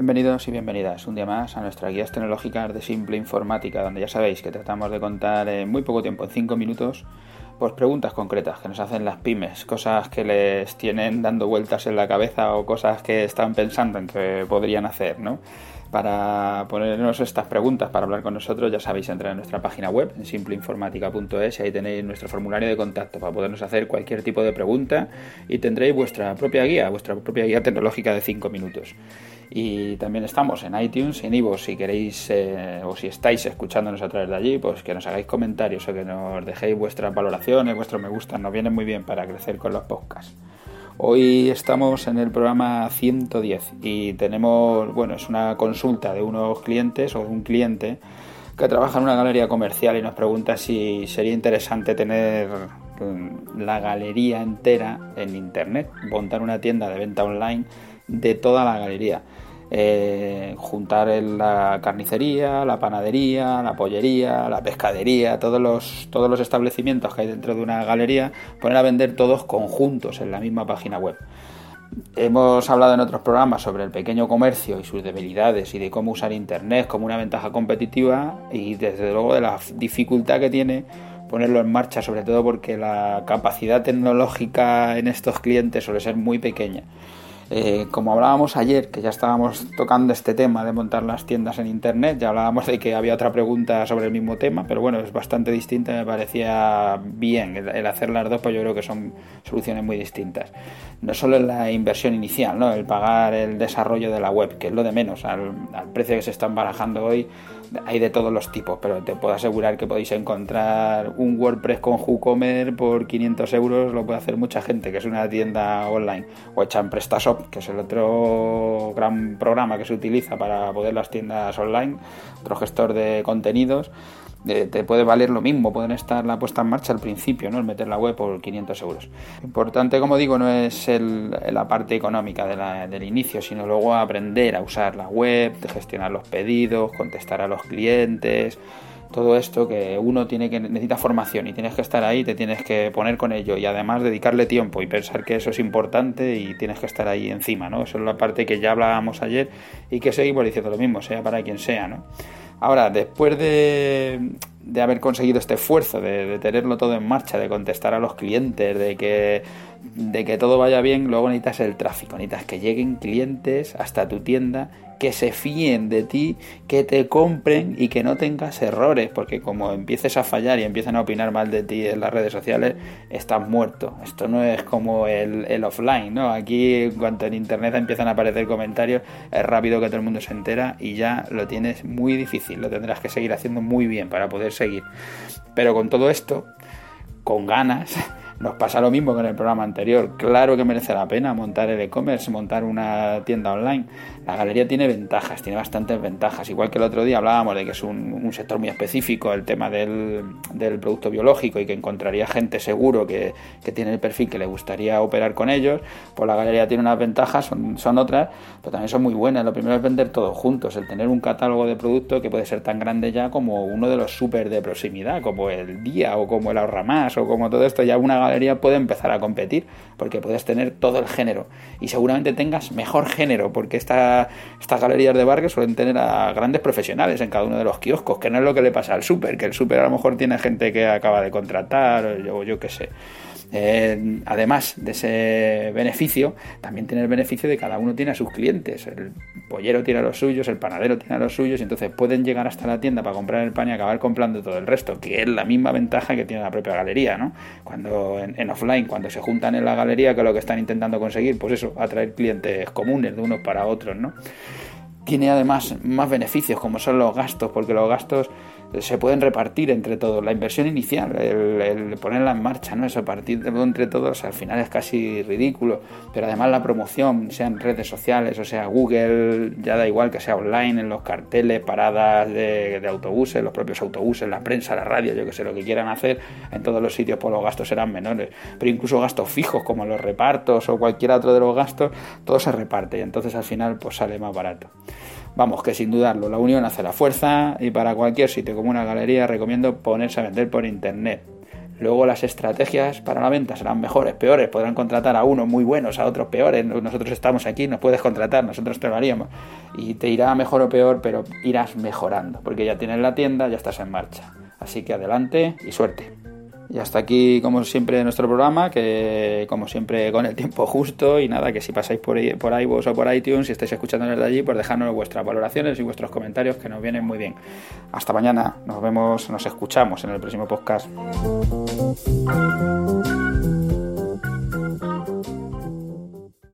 Bienvenidos y bienvenidas un día más a nuestras guías tecnológicas de Simple Informática, donde ya sabéis que tratamos de contar en muy poco tiempo, en 5 minutos, pues preguntas concretas que nos hacen las pymes, cosas que les tienen dando vueltas en la cabeza o cosas que están pensando en que podrían hacer, ¿no? Para ponernos estas preguntas, para hablar con nosotros, ya sabéis, entrar en nuestra página web, en simpleinformática.es, y ahí tenéis nuestro formulario de contacto para podernos hacer cualquier tipo de pregunta y tendréis vuestra propia guía, vuestra propia guía tecnológica de 5 minutos. Y también estamos en iTunes en Ivo, si queréis eh, o si estáis escuchándonos a través de allí, pues que nos hagáis comentarios o que nos dejéis vuestras valoraciones, vuestros me gustan, nos vienen muy bien para crecer con los podcasts. Hoy estamos en el programa 110 y tenemos, bueno, es una consulta de unos clientes o de un cliente que trabaja en una galería comercial y nos pregunta si sería interesante tener mm, la galería entera en internet, montar una tienda de venta online de toda la galería. Eh, juntar la carnicería, la panadería, la pollería, la pescadería, todos los, todos los establecimientos que hay dentro de una galería, poner a vender todos conjuntos en la misma página web. Hemos hablado en otros programas sobre el pequeño comercio y sus debilidades y de cómo usar Internet como una ventaja competitiva y desde luego de la dificultad que tiene ponerlo en marcha, sobre todo porque la capacidad tecnológica en estos clientes suele ser muy pequeña. Eh, como hablábamos ayer, que ya estábamos tocando este tema de montar las tiendas en Internet, ya hablábamos de que había otra pregunta sobre el mismo tema, pero bueno, es bastante distinta, me parecía bien el, hacer las dos, pues yo creo que son soluciones muy distintas. No solo en la inversión inicial, ¿no? el pagar el desarrollo de la web, que es lo de menos, al, precio que se están barajando hoy, hay de todos los tipos, pero te puedo asegurar que podéis encontrar un WordPress con WooCommerce por 500 euros, lo puede hacer mucha gente, que es una tienda online, o hecha en Que es el otro gran programa que se utiliza para poder las tiendas online, otro gestor de contenidos te puede valer lo mismo, pueden estar la puesta en marcha al principio, ¿no? el meter la web por 500 euros. Importante, como digo, no es la parte económica del inicio, sino luego aprender a usar la web, gestionar los pedidos, contestar a los clientes, todo esto que uno tiene que necesita formación y tienes que estar ahí, te tienes que poner con ello y además dedicarle tiempo y pensar que eso es importante y tienes que estar ahí encima, ¿no? Eso es la parte que ya hablábamos ayer y que seguimos diciendo lo mismo, sea para quien sea, ¿no? Ahora, después de, haber conseguido este esfuerzo, de, tenerlo todo en marcha, de contestar a los clientes, de que, de que todo vaya bien, luego necesitas el tráfico, necesitas que lleguen clientes hasta tu tienda que se fíen de ti, que te compren y que no tengas errores, porque como empieces a fallar y empiezan a opinar mal de ti en las redes sociales, estás muerto. Esto no es como el, offline, ¿no? Aquí en cuanto en internet empiezan a aparecer comentarios, es rápido que todo el mundo se entera y ya lo tienes muy difícil, lo tendrás que seguir haciendo muy bien para poder seguir. Pero con todo esto, con ganas, nos pasa lo mismo que en el programa anterior. Claro que merece la pena montar el e-commerce, montar una tienda online. La galería tiene ventajas, tiene bastantes ventajas. Igual que el otro día hablábamos de que es un, sector muy específico, el tema del, producto biológico y que encontraría gente seguro que, tiene el perfil que le gustaría operar con ellos. Pues la galería tiene unas ventajas, son, son otras, pero también son muy buenas. Lo primero es vender todo juntos, el tener un catálogo de productos que puede ser tan grande ya como uno de los súper de proximidad, como el Día o como el Ahorra Más o como todo esto. Ya una puede empezar a competir porque puedes tener todo el género y seguramente tengas mejor género porque esta, estas galerías de barrio suelen tener a grandes profesionales en cada uno de los kioscos, que no es lo que le pasa al súper, que el súper a lo mejor tiene gente que acaba de contratar o yo, yo qué sé. Eh, además de ese beneficio, también tiene el beneficio de cada uno tiene a sus clientes. El pollero tiene a los suyos, el panadero tiene a los suyos, y entonces pueden llegar hasta la tienda para comprar el pan y acabar comprando todo el resto, que es la misma ventaja que tiene la propia galería, ¿no? Cuando en, offline, cuando se juntan en la galería, que es lo que están intentando conseguir, pues eso, atraer clientes comunes de unos para otros, ¿no? Tiene además más beneficios, como son los gastos, porque los gastos se pueden repartir entre todos. La inversión inicial, el, ponerla en marcha, ¿no? Eso partir entre todos al final es casi ridículo. Pero además la promoción, sea en redes sociales, o sea Google, ya da igual que sea online, en los carteles, paradas de, autobuses, los propios autobuses, la prensa, la radio, yo que sé, lo que quieran hacer, en todos los sitios pues los gastos serán menores. Pero incluso gastos fijos como los repartos o cualquier otro de los gastos, todo se reparte y entonces al final pues sale más barato. Vamos, que sin dudarlo, la unión hace la fuerza y para cualquier sitio como una galería recomiendo ponerse a vender por internet. Luego las estrategias para la venta serán mejores, peores, podrán contratar a unos muy buenos, a otros peores, nosotros estamos aquí, nos puedes contratar, nosotros te lo haríamos. Y te irá mejor o peor, pero irás mejorando, porque ya tienes la tienda, ya estás en marcha. Así que adelante y suerte. Y hasta aquí, como siempre, nuestro programa, que como siempre con el tiempo justo y nada, que si pasáis por, por iVoox o por iTunes y estáis escuchando desde allí, pues dejadnos vuestras valoraciones y vuestros comentarios que nos vienen muy bien. Hasta mañana, nos vemos, nos escuchamos en el próximo podcast.